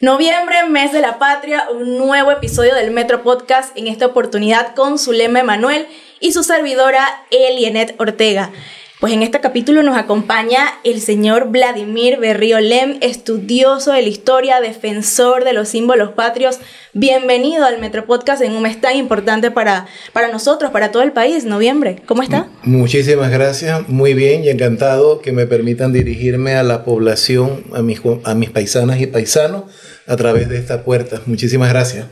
Noviembre, mes de la patria, un nuevo episodio del Metro Podcast, en esta oportunidad con Zulema Emanuel y su servidora Elienet Ortega. Pues en este capítulo nos acompaña el señor Vladimir Berrío Lem, estudioso de la historia, defensor de los símbolos patrios. Bienvenido al Metro Podcast en un mes tan importante para, para nosotros, para todo el país, noviembre. ¿Cómo está? Muchísimas gracias, muy bien y encantado que me permitan dirigirme a la población, a mis, a mis paisanas y paisanos a través de esta puerta. Muchísimas gracias.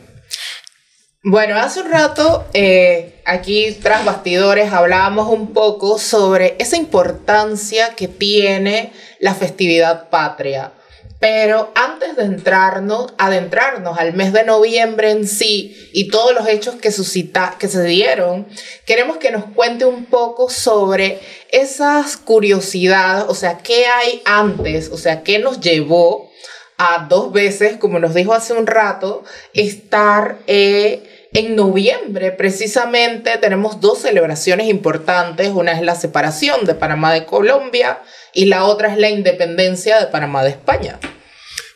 Bueno, hace un rato eh, aquí tras bastidores hablábamos un poco sobre esa importancia que tiene la festividad patria. Pero antes de entrarnos, adentrarnos al mes de noviembre en sí y todos los hechos que, suscita, que se dieron, queremos que nos cuente un poco sobre esas curiosidades, o sea, qué hay antes, o sea, qué nos llevó a dos veces, como nos dijo hace un rato, estar eh, en noviembre. Precisamente tenemos dos celebraciones importantes. Una es la separación de Panamá de Colombia y la otra es la independencia de Panamá de España.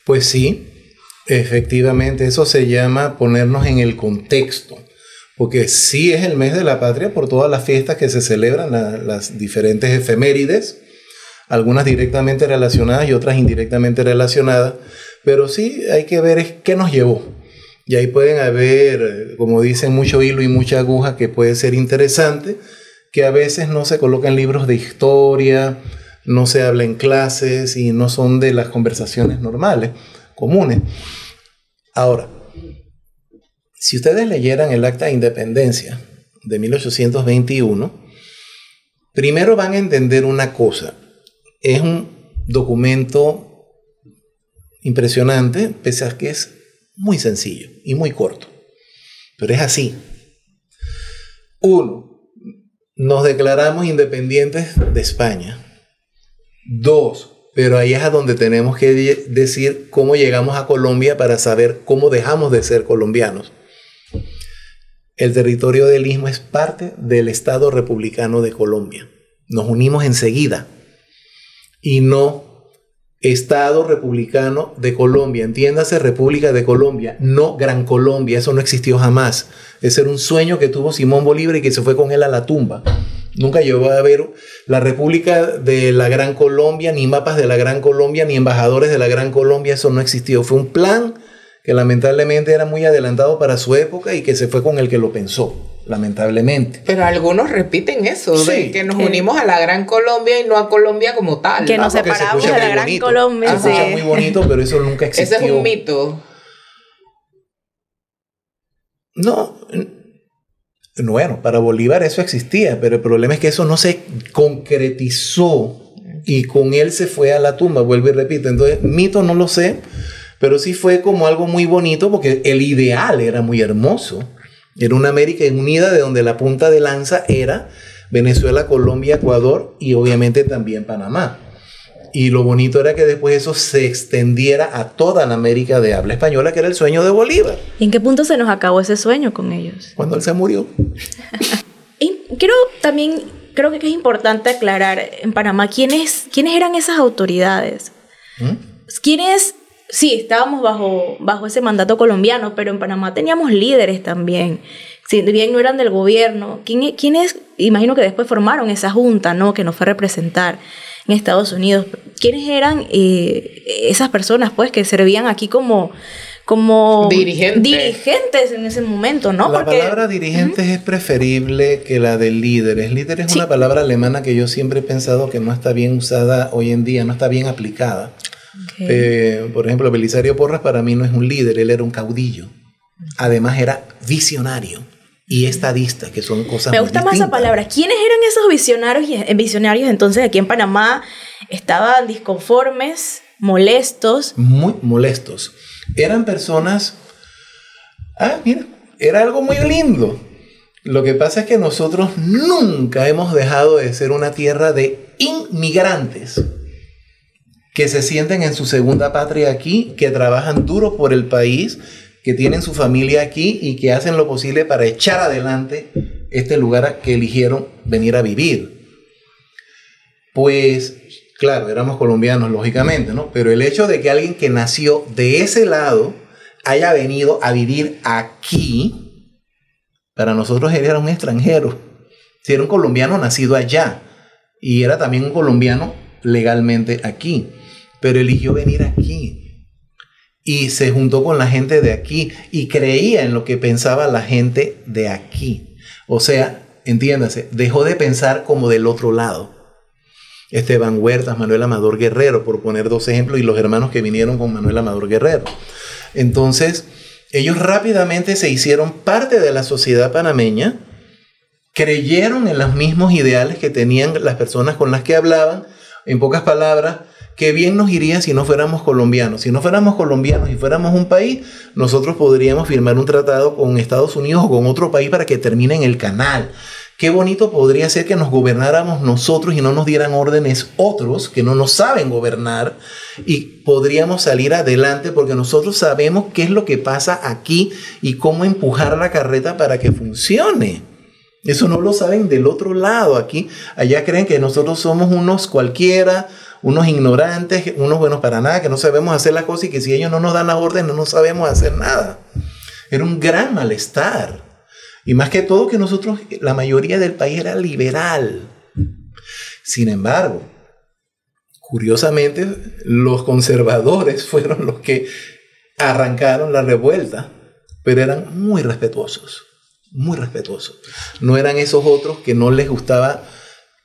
Pues sí, efectivamente, eso se llama ponernos en el contexto. Porque sí es el mes de la patria por todas las fiestas que se celebran, las diferentes efemérides algunas directamente relacionadas y otras indirectamente relacionadas, pero sí hay que ver qué nos llevó. Y ahí pueden haber, como dicen, mucho hilo y mucha aguja que puede ser interesante, que a veces no se colocan libros de historia, no se habla en clases y no son de las conversaciones normales, comunes. Ahora, si ustedes leyeran el Acta de Independencia de 1821, primero van a entender una cosa. Es un documento impresionante, pese a que es muy sencillo y muy corto. Pero es así. Uno, nos declaramos independientes de España. Dos, pero ahí es donde tenemos que decir cómo llegamos a Colombia para saber cómo dejamos de ser colombianos. El territorio del Istmo es parte del Estado Republicano de Colombia. Nos unimos enseguida y no Estado Republicano de Colombia, entiéndase República de Colombia, no Gran Colombia, eso no existió jamás. Ese era un sueño que tuvo Simón Bolívar y que se fue con él a la tumba. Nunca llegó a ver la República de la Gran Colombia, ni mapas de la Gran Colombia, ni embajadores de la Gran Colombia, eso no existió. Fue un plan que lamentablemente era muy adelantado para su época y que se fue con el que lo pensó lamentablemente. Pero algunos repiten eso, de que nos unimos a la Gran Colombia y no a Colombia como tal. Que nos separamos de la Gran Colombia. Se escucha muy bonito, pero eso nunca existió. Ese es un mito. No, bueno, para Bolívar eso existía, pero el problema es que eso no se concretizó y con él se fue a la tumba, vuelvo y repito. Entonces, mito no lo sé, pero sí fue como algo muy bonito porque el ideal era muy hermoso. Era una América unida de donde la punta de lanza era Venezuela, Colombia, Ecuador y obviamente también Panamá. Y lo bonito era que después eso se extendiera a toda la América de habla española, que era el sueño de Bolívar. ¿Y en qué punto se nos acabó ese sueño con ellos? Cuando él se murió. y quiero también, creo que es importante aclarar en Panamá, ¿quiénes, quiénes eran esas autoridades? ¿Mm? ¿Quiénes sí, estábamos bajo, bajo ese mandato colombiano, pero en Panamá teníamos líderes también. Si bien no eran del gobierno, ¿quién, ¿quiénes? Imagino que después formaron esa junta, ¿no? Que nos fue a representar en Estados Unidos. ¿Quiénes eran eh, esas personas, pues, que servían aquí como como dirigentes. en ese momento, ¿no? La palabra dirigentes es preferible que la de líderes. Líder es una palabra alemana que yo siempre he pensado que no está bien usada hoy en día, no está bien aplicada. Eh, por ejemplo, Belisario Porras para mí no es un líder, él era un caudillo. Además era visionario y estadista, que son cosas Me gusta más esa palabra. ¿Quiénes eran esos visionarios, eh, visionarios entonces aquí en Panamá? Estaban disconformes, molestos. Muy molestos. Eran personas... Ah, mira, era algo muy lindo. Lo que pasa es que nosotros nunca hemos dejado de ser una tierra de inmigrantes que se sienten en su segunda patria aquí, que trabajan duro por el país, que tienen su familia aquí y que hacen lo posible para echar adelante este lugar que eligieron venir a vivir. Pues Claro, éramos colombianos, lógicamente, ¿no? Pero el hecho de que alguien que nació de ese lado haya venido a vivir aquí, para nosotros era un extranjero. Era un colombiano nacido allá y era también un colombiano legalmente aquí, pero eligió venir aquí y se juntó con la gente de aquí y creía en lo que pensaba la gente de aquí. O sea, entiéndase, dejó de pensar como del otro lado. Esteban Huertas, Manuel Amador Guerrero, por poner dos ejemplos, y los hermanos que vinieron con Manuel Amador Guerrero. Entonces, ellos rápidamente se hicieron parte de la sociedad panameña, creyeron en los mismos ideales que tenían las personas con las que hablaban, en pocas palabras, que bien nos iría si no fuéramos colombianos. Si no fuéramos colombianos y fuéramos un país, nosotros podríamos firmar un tratado con Estados Unidos o con otro país para que terminen el canal. Qué bonito podría ser que nos gobernáramos nosotros y no nos dieran órdenes otros que no nos saben gobernar y podríamos salir adelante porque nosotros sabemos qué es lo que pasa aquí y cómo empujar la carreta para que funcione. Eso no lo saben del otro lado. Aquí, allá creen que nosotros somos unos cualquiera, unos ignorantes, unos buenos para nada, que no sabemos hacer las cosas y que si ellos no nos dan las órdenes no sabemos hacer nada. Era un gran malestar. Y más que todo que nosotros, la mayoría del país era liberal. Sin embargo, curiosamente, los conservadores fueron los que arrancaron la revuelta, pero eran muy respetuosos, muy respetuosos. No eran esos otros que no les gustaba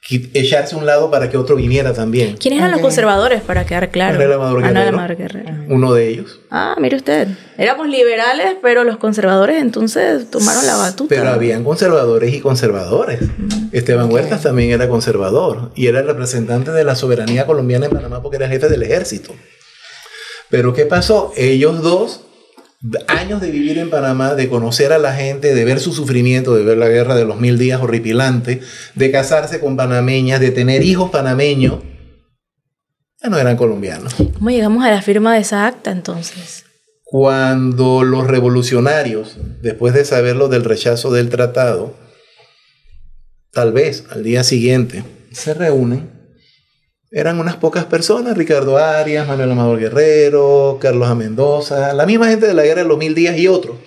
echarse a un lado para que otro viniera también. ¿Quiénes eran los conservadores, para quedar claro? Manuel Amador Guerrero, Uno de ellos. Ah, mire usted. Éramos liberales, pero los conservadores entonces tomaron la batuta. Pero habían conservadores y conservadores. Esteban Huertas también era conservador y era el representante de la soberanía colombiana en Panamá porque era jefe del ejército. Pero ¿qué pasó? Ellos dos años de vivir en Panamá, de conocer a la gente, de ver su sufrimiento, de ver la guerra de los mil días horripilante, de casarse con panameñas, de tener hijos panameños, ya no eran colombianos. ¿Cómo llegamos a la firma de esa acta entonces? Cuando los revolucionarios, después de saberlo del rechazo del tratado, tal vez al día siguiente, se reúnen eran unas pocas personas, Ricardo Arias, Manuel Amador Guerrero, Carlos A. Mendoza, la misma gente de la guerra de los mil días y otros,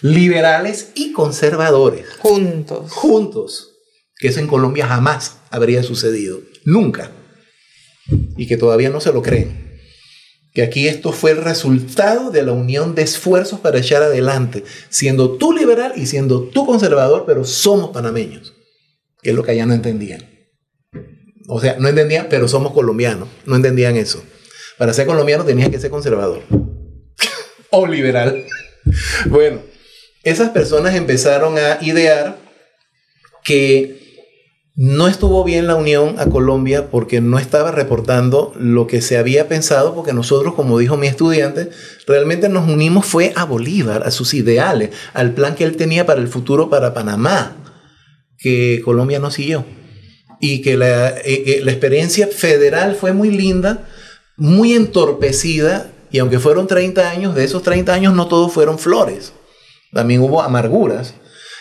liberales y conservadores. Juntos. Juntos. Que eso en Colombia jamás habría sucedido, nunca. Y que todavía no se lo creen. Que aquí esto fue el resultado de la unión de esfuerzos para echar adelante, siendo tú liberal y siendo tú conservador, pero somos panameños, que es lo que allá no entendían. O sea, no entendían, pero somos colombianos. No entendían eso. Para ser colombiano tenías que ser conservador. o liberal. bueno, esas personas empezaron a idear que no estuvo bien la unión a Colombia porque no estaba reportando lo que se había pensado, porque nosotros, como dijo mi estudiante, realmente nos unimos fue a Bolívar, a sus ideales, al plan que él tenía para el futuro para Panamá, que Colombia no siguió y que la, eh, la experiencia federal fue muy linda, muy entorpecida, y aunque fueron 30 años, de esos 30 años no todos fueron flores, también hubo amarguras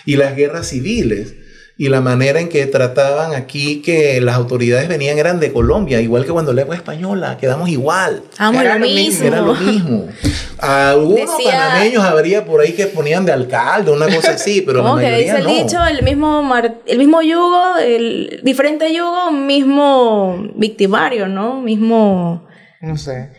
y las guerras civiles y la manera en que trataban aquí que las autoridades venían eran de Colombia, igual que cuando la española, quedamos igual. era, lo mismo. Era lo mismo. Algunos panameños habría por ahí que ponían de alcalde, una cosa así, pero la que dice el dicho, el mismo, el mismo yugo, el diferente yugo, mismo victimario, ¿no? Mismo... No sé.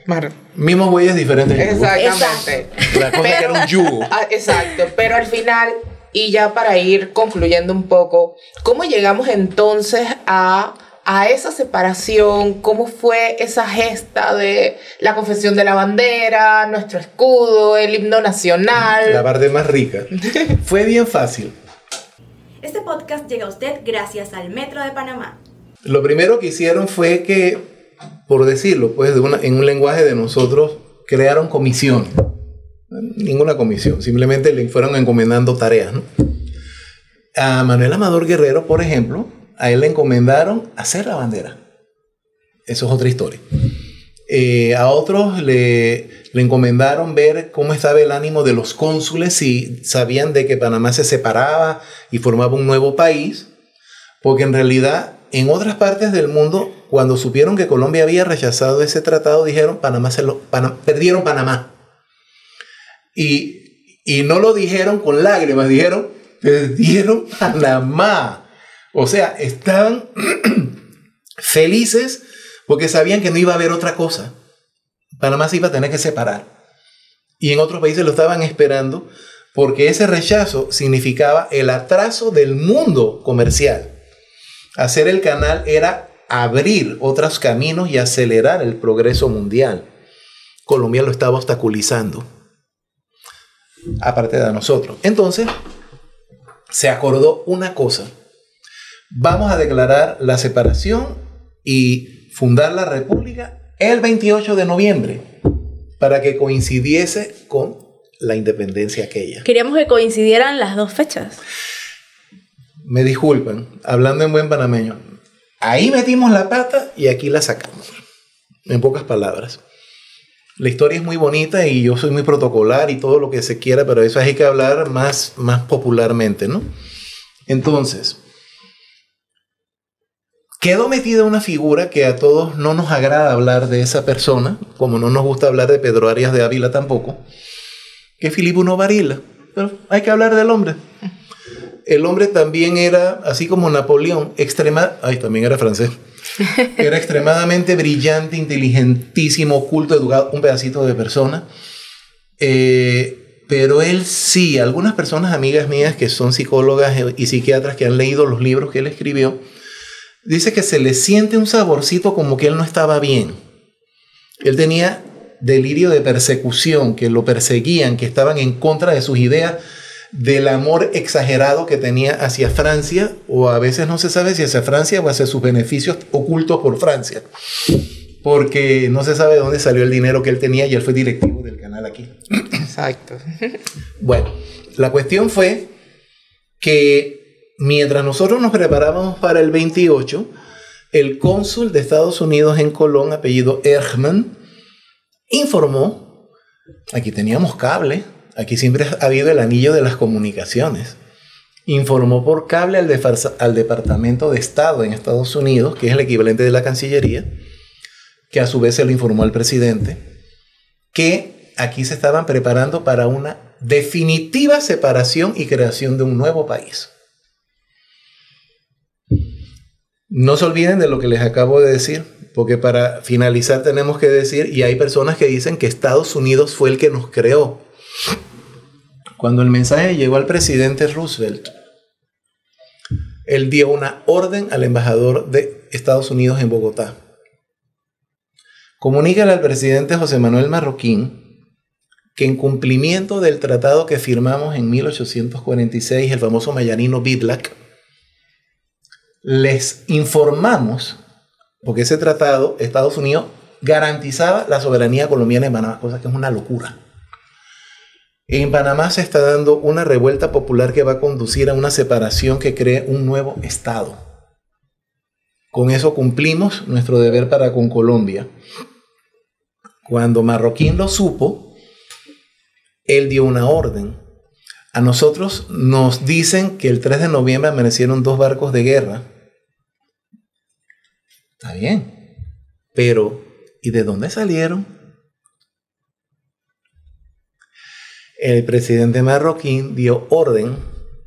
Mismos bueyes, diferentes Exactamente. La cosa que era un yugo. Ah, exacto, pero al final y ya para ir concluyendo un poco, ¿cómo llegamos entonces a, a esa separación? ¿Cómo fue esa gesta de la confesión de la bandera, nuestro escudo, el himno nacional? La parte más rica. fue bien fácil. Este podcast llega a usted gracias al Metro de Panamá. Lo primero que hicieron fue que, por decirlo, pues en un lenguaje de nosotros, crearon comisión ninguna comisión, simplemente le fueron encomendando tareas. A Manuel Amador Guerrero, por ejemplo, a él le encomendaron hacer la bandera. Eso es otra historia. Eh, a otros le, le, encomendaron ver cómo estaba el ánimo de los cónsules, si sabían de que Panamá se separaba y formaba un nuevo país, porque en realidad en otras partes del mundo cuando supieron que Colombia había rechazado ese tratado, dijeron, Panamá se lo, perdieron Panamá. Y, y no lo dijeron con lágrimas, dijeron, perdieron Panamá. O sea, estaban felices porque sabían que no iba a haber otra cosa. Panamá se iba a tener que separar. Y en otros países lo estaban esperando porque ese rechazo significaba el atraso del mundo comercial. Hacer el canal era abrir otros caminos y acelerar el progreso mundial. Colombia lo estaba obstaculizando, aparte de nosotros. Entonces, se acordó una cosa. Vamos a declarar la separación y fundar la república el 28 de noviembre para que coincidiese con la independencia aquella. Queríamos que coincidieran las dos fechas. Me disculpan, hablando en buen panameño, ahí metimos la pata y aquí la sacamos. En pocas palabras. La historia es muy bonita y yo soy muy protocolar y todo lo que se quiera, pero eso hay que hablar más, más popularmente, ¿no? Entonces, quedó metida una figura que a todos no nos agrada hablar de esa persona, como no nos gusta hablar de Pedro Arias de Ávila tampoco, que es Filipe Varila. Pero hay que hablar del hombre. El hombre también era, así como Napoleón, extrema, ay, también era francés. Era extremadamente brillante, inteligentísimo, oculto, educado, un pedacito de persona. Eh, pero él sí, algunas personas, amigas mías que son psicólogas y psiquiatras que han leído los libros que él escribió, dice que se le siente un saborcito como que él no estaba bien. Él tenía delirio de persecución, que lo perseguían, que estaban en contra de sus ideas, del amor exagerado que tenía hacia Francia, o a veces no se sabe si hacia Francia o hacia sus beneficios ocultos por Francia, porque no se sabe de dónde salió el dinero que él tenía y él fue directivo del canal aquí. Exacto. Bueno, la cuestión fue que mientras nosotros nos preparábamos para el 28, el cónsul de Estados Unidos en Colón, apellido Ergman, informó, aquí teníamos cable, aquí siempre ha habido el anillo de las comunicaciones, informó por cable al, Departamento de Estado en Estados Unidos, que es el equivalente de la Cancillería, que a su vez se lo informó al presidente, que aquí se estaban preparando para una definitiva separación y creación de un nuevo país. No se olviden de lo que les acabo de decir, porque para finalizar tenemos que decir, y hay personas que dicen que Estados Unidos fue el que nos creó. Cuando el mensaje llegó al presidente Roosevelt, él dio una orden al embajador de Estados Unidos en Bogotá. Comunícale al presidente José Manuel Marroquín que en cumplimiento del tratado que firmamos en 1846, el famoso Mayanino Bidlack, les informamos porque ese tratado, Estados Unidos garantizaba la soberanía colombiana en Panamá, cosa que es una locura. En Panamá se está dando una revuelta popular que va a conducir a una separación que cree un nuevo Estado. Con eso cumplimos nuestro deber para con Colombia. Cuando Marroquín lo supo, él dio una orden. A nosotros nos dicen que el 3 de noviembre amanecieron dos barcos de guerra Está bien. Pero, ¿y de dónde salieron? El presidente marroquín dio orden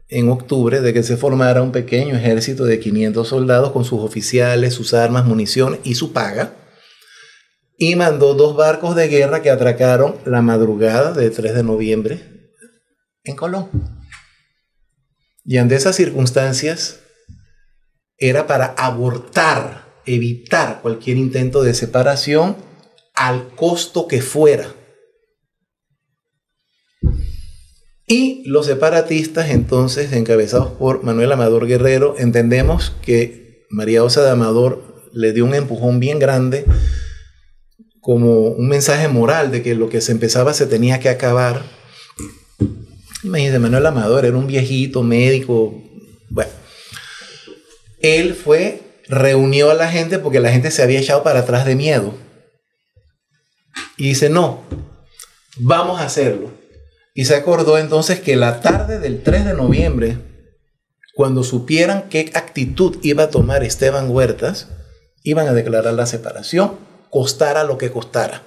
en octubre de que se formara un pequeño ejército de 500 soldados con sus oficiales, sus armas, munición y su paga. Y mandó dos barcos de guerra que atracaron la madrugada del 3 de noviembre en Colón. Y ante esas circunstancias era para abortar evitar cualquier intento de separación al costo que fuera. Y los separatistas, entonces, encabezados por Manuel Amador Guerrero, entendemos que María Osa de Amador le dio un empujón bien grande como un mensaje moral de que lo que se empezaba se tenía que acabar. Imagínense, Manuel Amador era un viejito médico. Bueno, él fue reunió a la gente porque la gente se había echado para atrás de miedo. Y dice, no, vamos a hacerlo. Y se acordó entonces que la tarde del 3 de noviembre, cuando supieran qué actitud iba a tomar Esteban Huertas, Iban a declarar la separación, costara lo que costara.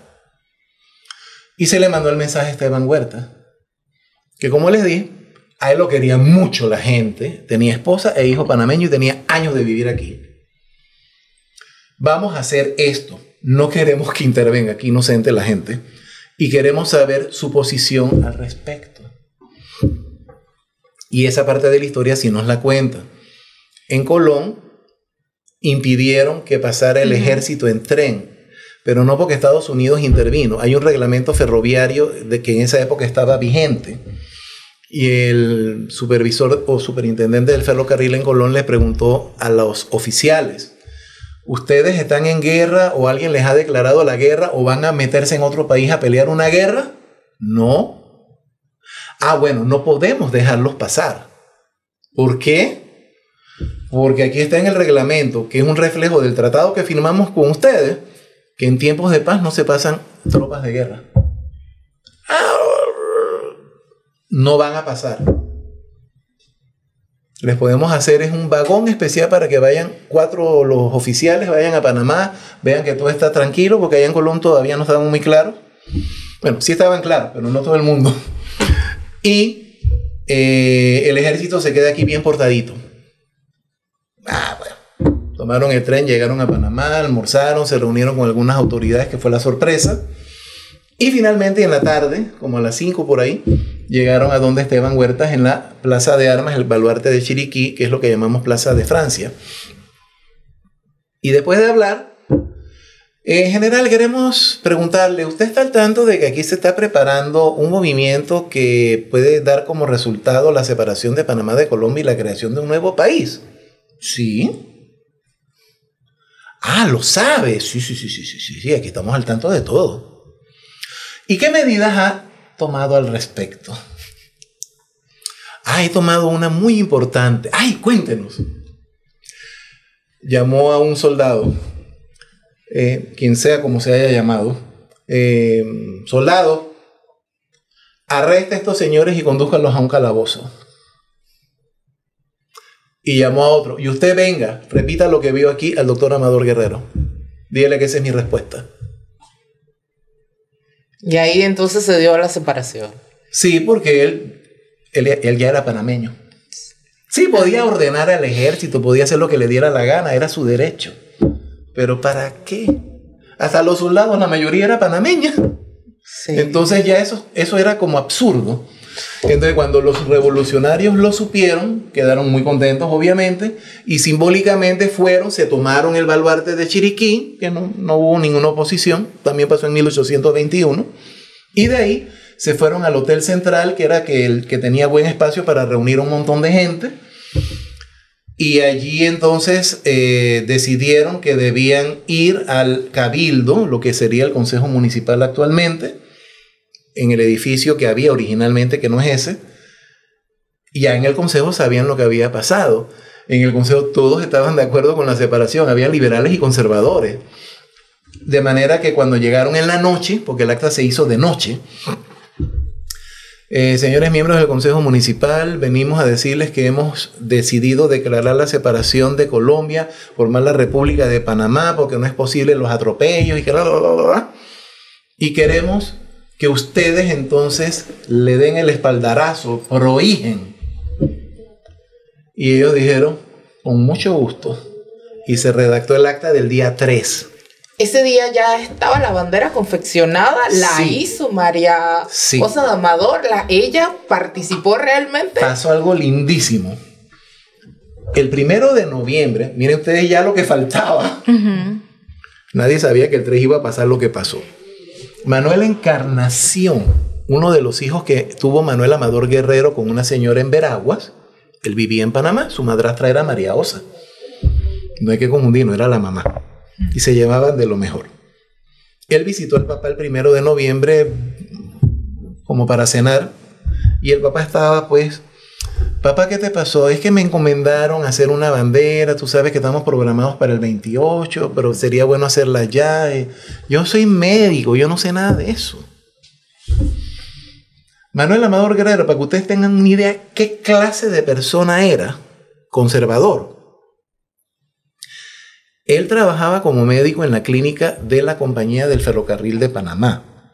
Y se le mandó el mensaje a Esteban Huerta, que como les dije, a él lo quería mucho la gente, tenía esposa e hijo panameño y tenía años de vivir aquí. Vamos a hacer esto. No queremos que intervenga aquí inocente la gente y queremos saber su posición al respecto. Y esa parte de la historia sí nos la cuenta. En Colón impidieron que pasara el ejército en tren, pero no porque Estados Unidos intervino. Hay un reglamento ferroviario de que en esa época estaba vigente. Y el supervisor o superintendente del ferrocarril en Colón le preguntó a los oficiales, ¿ustedes están en guerra o alguien les ha declarado la guerra o van a meterse en otro país a pelear una guerra? No. Ah, bueno, no podemos dejarlos pasar. ¿Por qué? Porque aquí está en el reglamento, que es un reflejo del tratado que firmamos con ustedes, que en tiempos de paz no se pasan tropas de guerra. No van a pasar les podemos hacer es un vagón especial para que vayan cuatro los oficiales, vayan a Panamá, vean que todo está tranquilo, porque allá en Colón todavía no estaban muy claros. Bueno, sí estaban claros, pero no todo el mundo. Y eh, el ejército se queda aquí bien portadito. Ah, bueno. Tomaron el tren, llegaron a Panamá, almorzaron, se reunieron con algunas autoridades, que fue la sorpresa. Y finalmente en la tarde, como a las 5 por ahí, llegaron a donde Esteban Huertas en la Plaza de Armas, el baluarte de Chiriquí, que es lo que llamamos Plaza de Francia. Y después de hablar, en general queremos preguntarle, ¿usted está al tanto de que aquí se está preparando un movimiento que puede dar como resultado la separación de Panamá de Colombia y la creación de un nuevo país? Sí. Ah, lo sabe. Sí, sí, sí, sí, sí, sí, aquí estamos al tanto de todo. ¿Y qué medidas ha tomado al respecto? Ah, he tomado una muy importante. ¡Ay, cuéntenos! Llamó a un soldado, eh, quien sea como se haya llamado. Eh, soldado, arresta a estos señores y condújalos a un calabozo. Y llamó a otro. Y usted venga, repita lo que vio aquí al doctor Amador Guerrero. Dígale que esa es mi respuesta. Y ahí entonces se dio la separación. Sí, porque él, él, ya era panameño. Sí, podía ordenar al ejército, podía hacer lo que le diera la gana, era su derecho. Pero ¿para qué? Hasta los soldados, la mayoría era panameña. Entonces ya eso, eso era como absurdo. Entonces cuando los revolucionarios lo supieron, quedaron muy contentos obviamente, y simbólicamente fueron, se tomaron el baluarte de Chiriquí, que no, no hubo ninguna oposición, también pasó en 1821, y de ahí se fueron al Hotel Central, que era que el que tenía buen espacio para reunir un montón de gente, y allí entonces eh, decidieron que debían ir al cabildo, lo que sería el Consejo Municipal actualmente, en el edificio que había originalmente, que no es ese, ya en el Consejo sabían lo que había pasado. En el Consejo todos estaban de acuerdo con la separación, había liberales y conservadores. De manera que cuando llegaron en la noche, porque el acta se hizo de noche, eh, señores miembros del Consejo Municipal, venimos a decirles que hemos decidido declarar la separación de Colombia, formar la República de Panamá, porque no es posible los atropellos y que... Y queremos que ustedes entonces le den el espaldarazo, prohígen. Y ellos dijeron, con mucho gusto. Y se redactó el acta del día 3. Ese día ya estaba la bandera confeccionada, la hizo María sí. Cosa de Amador, la, ella participó realmente. Pasó algo lindísimo. El primero de noviembre, miren ustedes ya lo que faltaba. Nadie sabía que el 3 iba a pasar lo que pasó. Manuel Encarnación, uno de los hijos que tuvo Manuel Amador Guerrero con una señora en Veraguas, él vivía en Panamá, su madrastra era María Osa. No hay que confundir, no era la mamá. Y se llevaban de lo mejor. Él visitó al papá el primero de noviembre como para cenar y el papá estaba pues Papá, ¿qué te pasó? Es que me encomendaron hacer una bandera, tú sabes que estamos programados para el 28, pero sería bueno hacerla ya. Yo soy médico, yo no sé nada de eso. Manuel Amador Guerrero, para que ustedes tengan una idea qué clase de persona era, conservador. Él trabajaba como médico en la clínica de la compañía del ferrocarril de Panamá.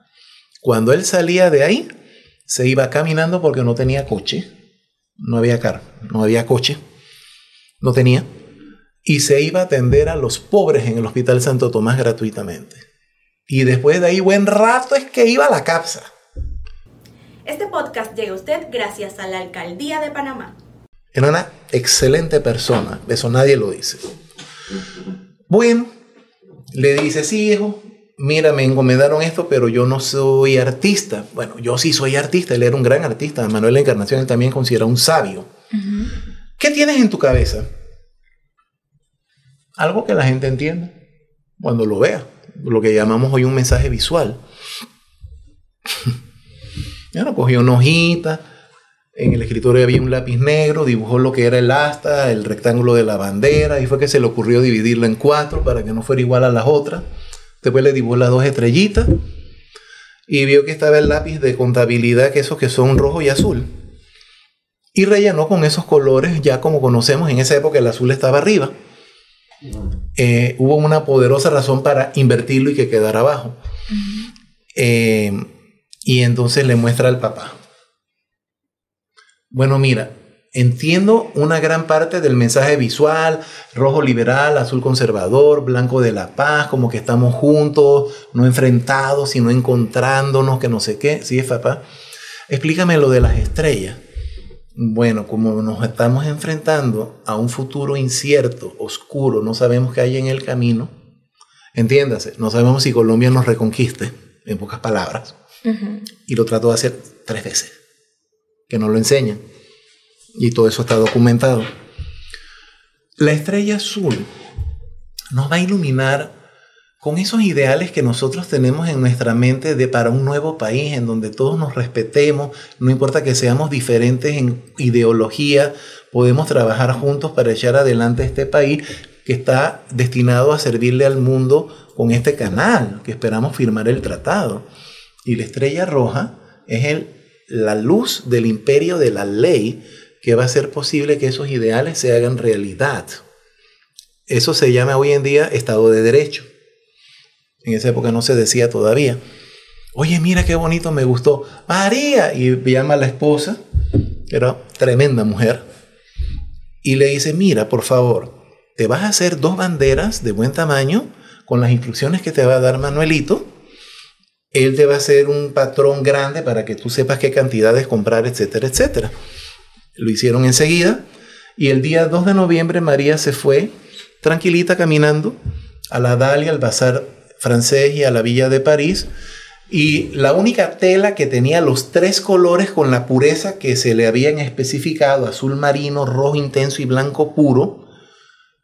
Cuando él salía de ahí, se iba caminando porque no tenía coche. No había carro, no había coche. No tenía. Y se iba a atender a los pobres en el Hospital Santo Tomás gratuitamente. Y después de ahí, buen rato es que iba a la CAPSA. Este podcast llega a usted gracias a la Alcaldía de Panamá. Era una excelente persona, eso nadie lo dice. Bueno, le dice, sí, hijo, mira, me encomendaron esto, pero yo no soy artista. Bueno, yo sí soy artista, él era un gran artista. Manuel Encarnación él también considera un sabio. ¿Qué tienes en tu cabeza? Algo que la gente entienda cuando lo vea. Lo que llamamos hoy un mensaje visual. ya no cogió una hojita, en el escritorio había un lápiz negro, dibujó lo que era el asta, el rectángulo de la bandera, y fue que se le ocurrió dividirla en cuatro para que no fuera igual a las otras. Después le dibujó las dos estrellitas y vio que estaba el lápiz de contabilidad, que esos que son rojo y azul. Y rellenó con esos colores, ya como conocemos, en esa época el azul estaba arriba. Eh, hubo una poderosa razón para invertirlo y que quedara abajo. Eh, y entonces le muestra al papá. Bueno, mira, entiendo una gran parte del mensaje visual, rojo liberal, azul conservador, blanco de la paz, como que estamos juntos, no enfrentados, sino encontrándonos, que no sé qué. Sí, papá. Explícame lo de las estrellas. Bueno, como nos estamos enfrentando a un futuro incierto, oscuro, no sabemos qué hay en el camino, entiéndase, no sabemos si Colombia nos reconquiste, en pocas palabras, y lo trato de hacer tres veces que no lo enseñan. Y todo eso está documentado. La estrella azul nos va a iluminar con esos ideales que nosotros tenemos en nuestra mente de para un nuevo país en donde todos nos respetemos, no importa que seamos diferentes en ideología, podemos trabajar juntos para echar adelante este país que está destinado a servirle al mundo con este canal, que esperamos firmar el tratado. Y la estrella roja es el la luz del imperio de la ley que va a hacer posible que esos ideales se hagan realidad. Eso se llama hoy en día Estado de Derecho. En esa época no se decía todavía. Oye, mira qué bonito, me gustó. María. Y llama a la esposa, que era tremenda mujer, y le dice, mira, por favor, te vas a hacer dos banderas de buen tamaño con las instrucciones que te va a dar Manuelito él te va a hacer un patrón grande para que tú sepas qué cantidades comprar, etcétera, etcétera. Lo hicieron enseguida. Y el día 2 de noviembre María se fue tranquilita caminando a la Dalia, al Bazar francés y a la Villa de París. Y la única tela que tenía los tres colores con la pureza que se le habían especificado, azul marino, rojo intenso y blanco puro,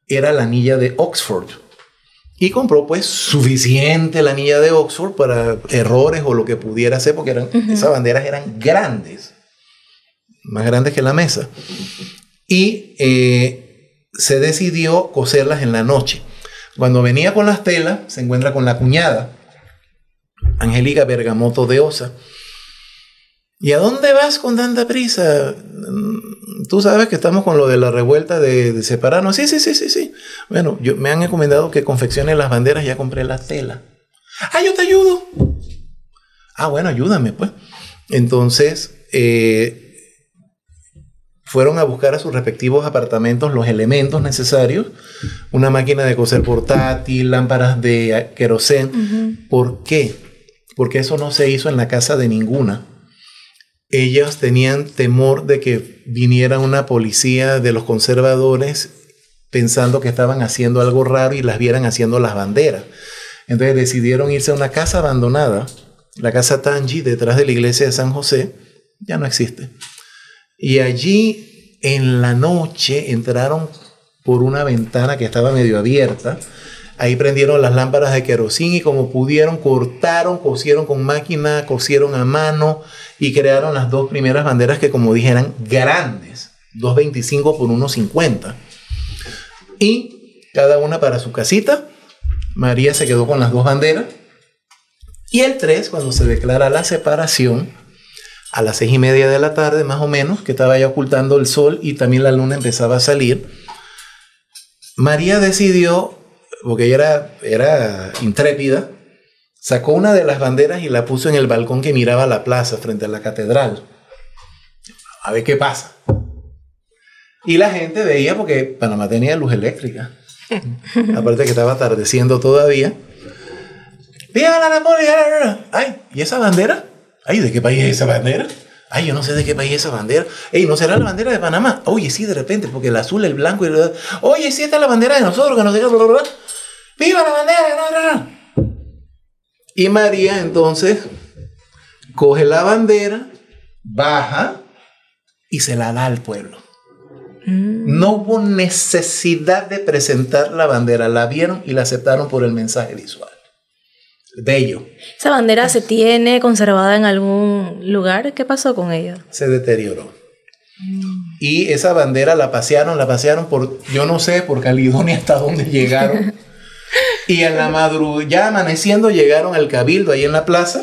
era la anilla de Oxford. Y compró pues suficiente la anilla de Oxford para errores o lo que pudiera ser, porque eran, esas banderas eran grandes, más grandes que la mesa. Y eh, se decidió coserlas en la noche. Cuando venía con las telas, se encuentra con la cuñada, Angélica Bergamoto de Osa. ¿Y a dónde vas con tanta prisa? tú sabes que estamos con lo de la revuelta de, separarnos. Sí, sí, sí, sí, sí. Bueno, yo, me han encomendado que confeccione las banderas, ya compré la tela. Ah, yo te ayudo. Ah, bueno, ayúdame, pues. Entonces, eh, fueron a buscar a sus respectivos apartamentos los elementos necesarios, una máquina de coser portátil, lámparas de querosén. ¿Por qué? Porque eso no se hizo en la casa de ninguna ellas tenían temor de que viniera una policía de los conservadores pensando que estaban haciendo algo raro y las vieran haciendo las banderas. Entonces decidieron irse a una casa abandonada, la casa Tangi, detrás de la iglesia de San José, ya no existe. Y allí en la noche entraron por una ventana que estaba medio abierta. Ahí prendieron las lámparas de querosín y como pudieron cortaron, cosieron con máquina, cosieron a mano y crearon las dos primeras banderas que como dije eran grandes, 2.25 por 1.50. Y cada una para su casita. María se quedó con las dos banderas. Y el 3, cuando se declara la separación, a las seis y media de la tarde más o menos, que estaba ya ocultando el sol y también la luna empezaba a salir, María decidió porque ella era, era intrépida, sacó una de las banderas y la puso en el balcón que miraba la plaza frente a la catedral. A ver qué pasa. Y la gente veía porque Panamá tenía luz eléctrica. Aparte que estaba atardeciendo todavía. ¡Viva la Napoleón! ¡Ay! ¿Y esa bandera? ¡Ay! ¿De qué país es esa bandera? Ay, yo no sé de qué país es esa bandera. Ey, ¿no será la bandera de Panamá? Oye, sí, de repente, porque el azul, el blanco y el... Oye, sí, esta es la bandera de nosotros, que nos diga... ¡Viva la bandera! Y María entonces coge la bandera, baja y se la da al pueblo. Mm. No hubo necesidad de presentar la bandera, la vieron y la aceptaron por el mensaje visual. Bello. ¿Esa bandera se tiene conservada en algún lugar? ¿Qué pasó con ella? Se deterioró. Mm. Y esa bandera la pasearon, la pasearon por, yo no sé, por Caledonia hasta dónde llegaron. y en la madrugada, ya amaneciendo, llegaron al cabildo ahí en la plaza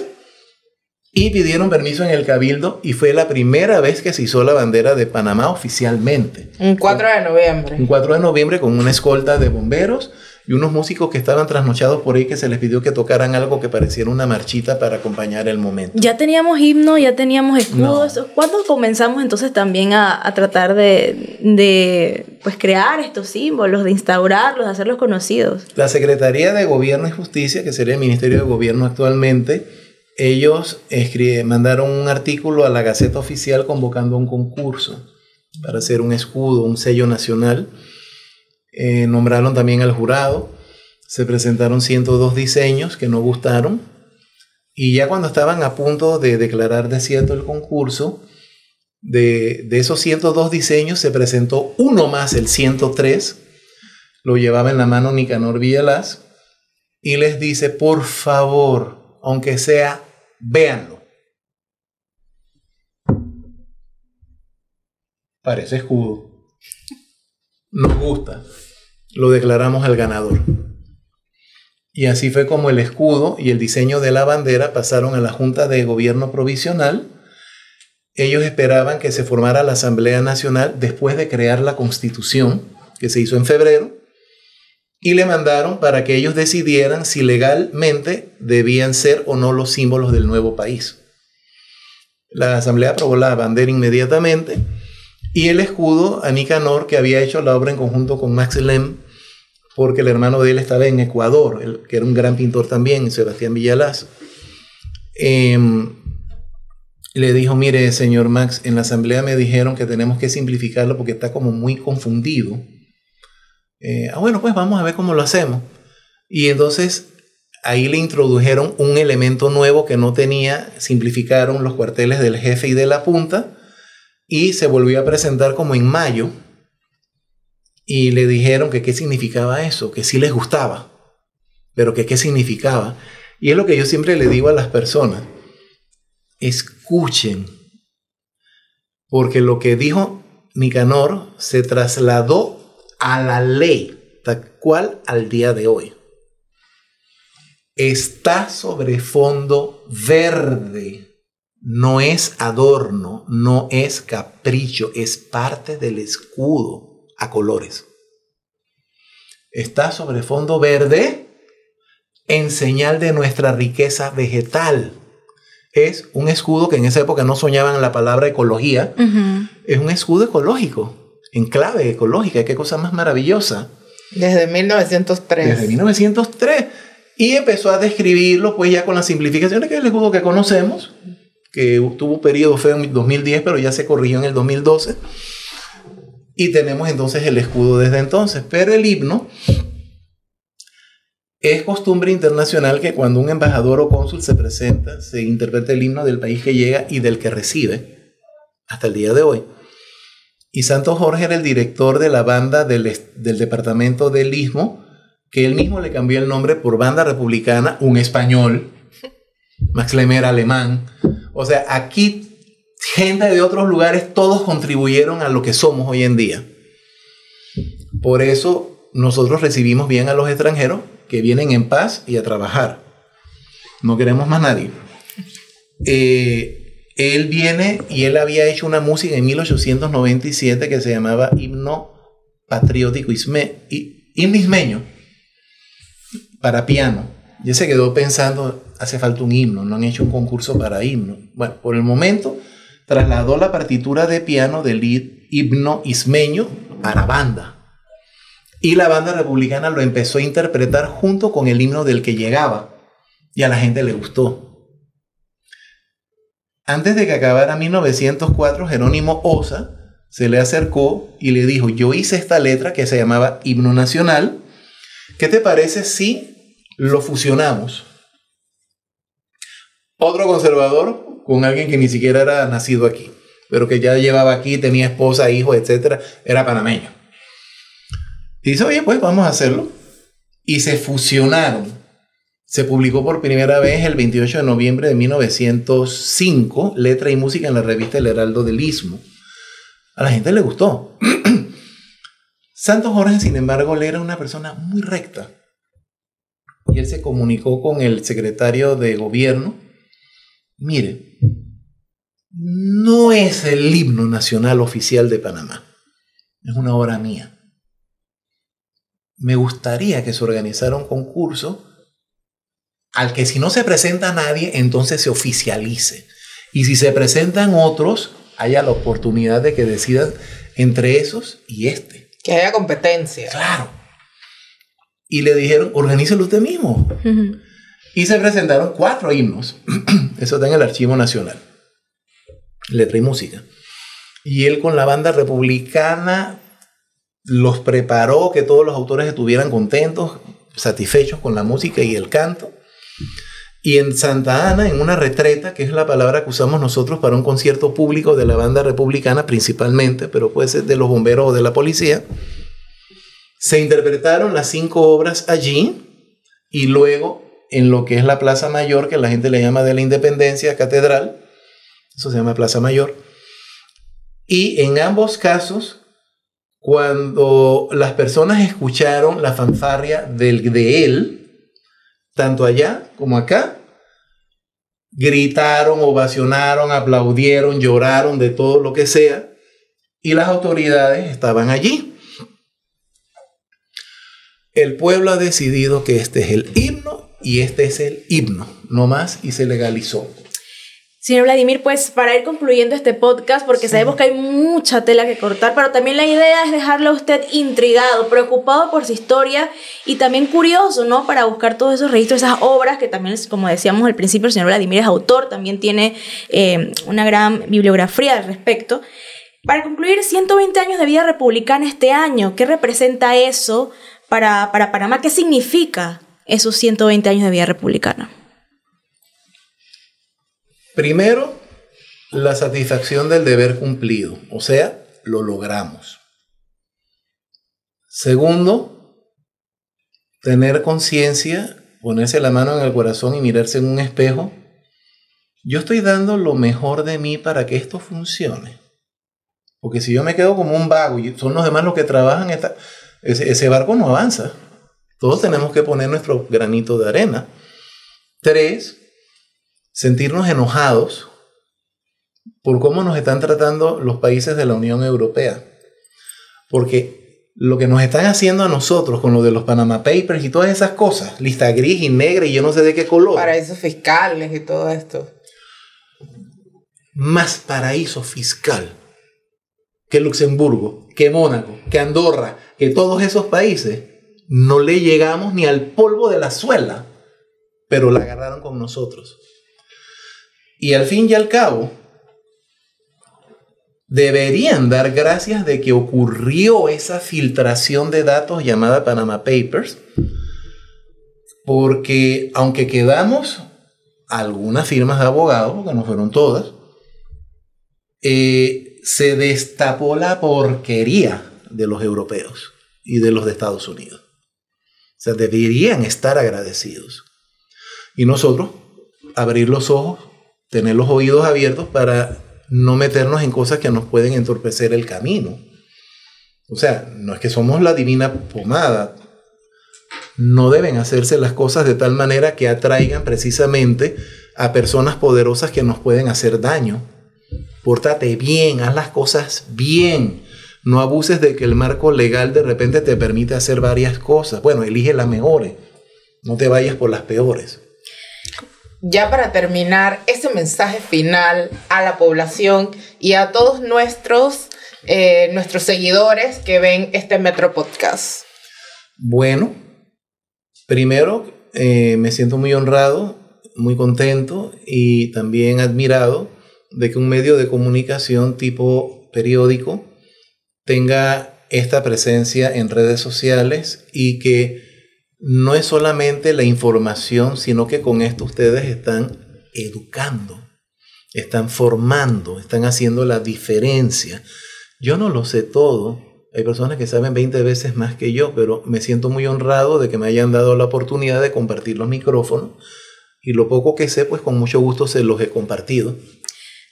y pidieron permiso en el cabildo y fue la primera vez que se hizo la bandera de Panamá oficialmente. Un 4 de noviembre. Un 4 de noviembre con una escolta de bomberos y unos músicos que estaban trasnochados por ahí que se les pidió que tocaran algo que pareciera una marchita para acompañar el momento. Ya teníamos himno, ya teníamos escudos. ¿Cuándo comenzamos entonces también a, a tratar de, de, pues crear estos símbolos, de instaurarlos, de hacerlos conocidos? La Secretaría de Gobierno y Justicia, que sería el Ministerio de Gobierno actualmente, ellos mandaron un artículo a la Gaceta Oficial convocando un concurso para hacer un escudo, un sello nacional eh, nombraron también al jurado, se presentaron 102 diseños que no gustaron y ya cuando estaban a punto de declarar desierto el concurso, de, de esos 102 diseños se presentó uno más, el 103, lo llevaba en la mano Nicanor Villalaz y les dice, por favor, aunque sea, véanlo. Parece escudo. Nos gusta lo declaramos al ganador. Y así fue como el escudo y el diseño de la bandera pasaron a la Junta de Gobierno Provisional. Ellos esperaban que se formara la Asamblea Nacional después de crear la Constitución, que se hizo en febrero, y le mandaron para que ellos decidieran si legalmente debían ser o no los símbolos del nuevo país. La Asamblea aprobó la bandera inmediatamente y el escudo a Nicanor, que había hecho la obra en conjunto con Max Lem, porque el hermano de él estaba en Ecuador, que era un gran pintor también, Sebastián Villalaz. Em, le dijo, mire, señor Max, en la asamblea me dijeron que tenemos que simplificarlo porque está como muy confundido. Eh, ah, bueno, pues vamos a ver cómo lo hacemos. Y entonces ahí le introdujeron un elemento nuevo que no tenía, simplificaron los cuarteles del jefe y de la punta y se volvió a presentar como en mayo y le dijeron que qué significaba eso, que sí les gustaba, pero que qué significaba. Y es lo que yo siempre le digo a las personas, escuchen, porque lo que dijo Nicanor se trasladó a la ley, tal cual al día de hoy. Está sobre fondo verde, no es adorno, no es capricho, es parte del escudo a colores. Está sobre fondo verde en señal de nuestra riqueza vegetal. Es un escudo que en esa época no soñaban la palabra ecología. Es un escudo ecológico, en clave ecológica. Qué cosa más maravillosa. Desde 1903. Desde 1903. Y empezó a describirlo, pues ya con las simplificaciones, que es el escudo que conocemos, que tuvo periodo feo en 2010, pero ya se corrigió en el 2012 y tenemos entonces el escudo desde entonces. Pero el himno es costumbre internacional que cuando un embajador o cónsul se presenta, se interprete el himno del país que llega y del que recibe, hasta el día de hoy. Y Santo Jorge era el director de la banda del, del departamento del Istmo, que él mismo le cambió el nombre por banda republicana, un español, Max Lemer alemán. O sea, aquí gente de otros lugares, todos contribuyeron a lo que somos hoy en día. Por eso nosotros recibimos bien a los extranjeros que vienen en paz y a trabajar. No queremos más nadie. Eh, él viene y él había hecho una música en 1897 que se llamaba Himno Patriótico Isme, Ismeño. para piano. Y se quedó pensando, hace falta un himno, no han hecho un concurso para himno. Bueno, por el momento trasladó la partitura de piano del himno ismeño a la banda. Y la banda republicana lo empezó a interpretar junto con el himno del que llegaba. Y a la gente le gustó. Antes de que acabara 1904, Jerónimo Osa se le acercó y le dijo, yo hice esta letra que se llamaba Himno Nacional. ¿Qué te parece si lo fusionamos? Otro conservador con alguien que ni siquiera era nacido aquí, pero que ya llevaba aquí, tenía esposa, hijos, etc., era panameño. Y dice, oye, pues vamos a hacerlo. Y se fusionaron. Se publicó por primera vez el 28 de noviembre de 1905, letra y música en la revista El Heraldo del Istmo. A la gente le gustó. Santos Jorge, sin embargo, él era una persona muy recta. Y él se comunicó con el secretario de gobierno. Mire, no es el himno nacional oficial de Panamá. Es una obra mía me gustaría que se organizara un concurso al que si no se presenta nadie, entonces se oficialice. Y si se presentan otros, haya la oportunidad de que decidan entre esos y este. Que haya competencia. Claro. Y le dijeron, organícelo usted mismo. Y se presentaron cuatro himnos. Eso está en el Archivo Nacional. Letra y música. Y él con la banda republicana los preparó, que todos los autores estuvieran contentos, satisfechos con la música y el canto. Y en Santa Ana, en una retreta, que es la palabra que usamos nosotros para un concierto público de la banda republicana principalmente, pero puede ser de los bomberos o de la policía, se interpretaron las cinco obras allí y luego en lo que es la Plaza Mayor, que la gente le llama de la Independencia, Catedral, eso se llama Plaza Mayor, y en ambos casos cuando las personas escucharon la fanfarria del, de él, tanto allá como acá, gritaron, ovacionaron, aplaudieron, lloraron, de todo lo que sea, y las autoridades estaban allí. El pueblo ha decidido que este es el himno y este es el himno, no más, y se legalizó. Señor Vladimir, pues para ir concluyendo este podcast, porque sabemos que hay mucha tela que cortar, pero también la idea es dejarlo a usted intrigado, preocupado por su historia y también curioso, ¿no? Para buscar todos esos registros, esas obras que también, como decíamos al principio, el señor Vladimir es autor, también tiene eh, una gran bibliografía al respecto. Para concluir, 120 años de vida republicana este año, ¿qué representa eso para, para Panamá? ¿Qué significa esos 120 años de vida republicana? Primero, la satisfacción del deber cumplido, o sea, lo logramos. Segundo, tener conciencia, ponerse la mano en el corazón y mirarse en un espejo. Yo estoy dando lo mejor de mí para que esto funcione. Porque si yo me quedo como un vago y son los demás los que trabajan, ese, ese barco no avanza. Todos tenemos que poner nuestro granito de arena. Tres, sentirnos enojados por cómo nos están tratando los países de la Unión Europea. Porque lo que nos están haciendo a nosotros con lo de los Panama Papers y todas esas cosas, lista gris y negra y yo no sé de qué color. Paraísos fiscales y todo esto. Más paraíso fiscal que Luxemburgo, que Mónaco, que Andorra, que todos esos países, no le llegamos ni al polvo de la suela, pero la agarraron con nosotros. Y al fin y al cabo, deberían dar gracias de que ocurrió esa filtración de datos llamada Panama Papers, porque aunque quedamos algunas firmas de abogados, que no fueron todas, eh, se destapó la porquería de los europeos y de los de Estados Unidos. O sea, deberían estar agradecidos. Y nosotros abrir los ojos tener los oídos abiertos para no meternos en cosas que nos pueden entorpecer el camino. O sea, no es que somos la divina pomada. No deben hacerse las cosas de tal manera que atraigan precisamente a personas poderosas que nos pueden hacer daño. Pórtate bien, haz las cosas bien. No abuses de que el marco legal de repente te permite hacer varias cosas. Bueno, elige las mejores. No te vayas por las peores. Ya para terminar, ese mensaje final a la población y a todos nuestros, eh, nuestros seguidores que ven este Metro Podcast. Bueno, primero eh, me siento muy honrado, muy contento y también admirado de que un medio de comunicación tipo periódico tenga esta presencia en redes sociales y que no es solamente la información, sino que con esto ustedes están educando, están formando, están haciendo la diferencia. Yo no lo sé todo, hay personas que saben 20 veces más que yo, pero me siento muy honrado de que me hayan dado la oportunidad de compartir los micrófonos y lo poco que sé, pues con mucho gusto se los he compartido.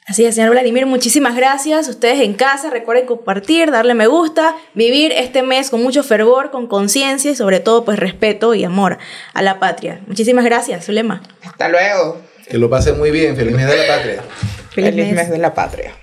Así es, señor Vladimir, muchísimas gracias. Ustedes en casa recuerden compartir, darle me gusta, vivir este mes con mucho fervor, con conciencia y sobre todo pues respeto y amor a la patria. Muchísimas gracias, Zulema. Hasta luego. Que lo pasen muy bien. Feliz mes de la patria. Feliz, mes de la patria.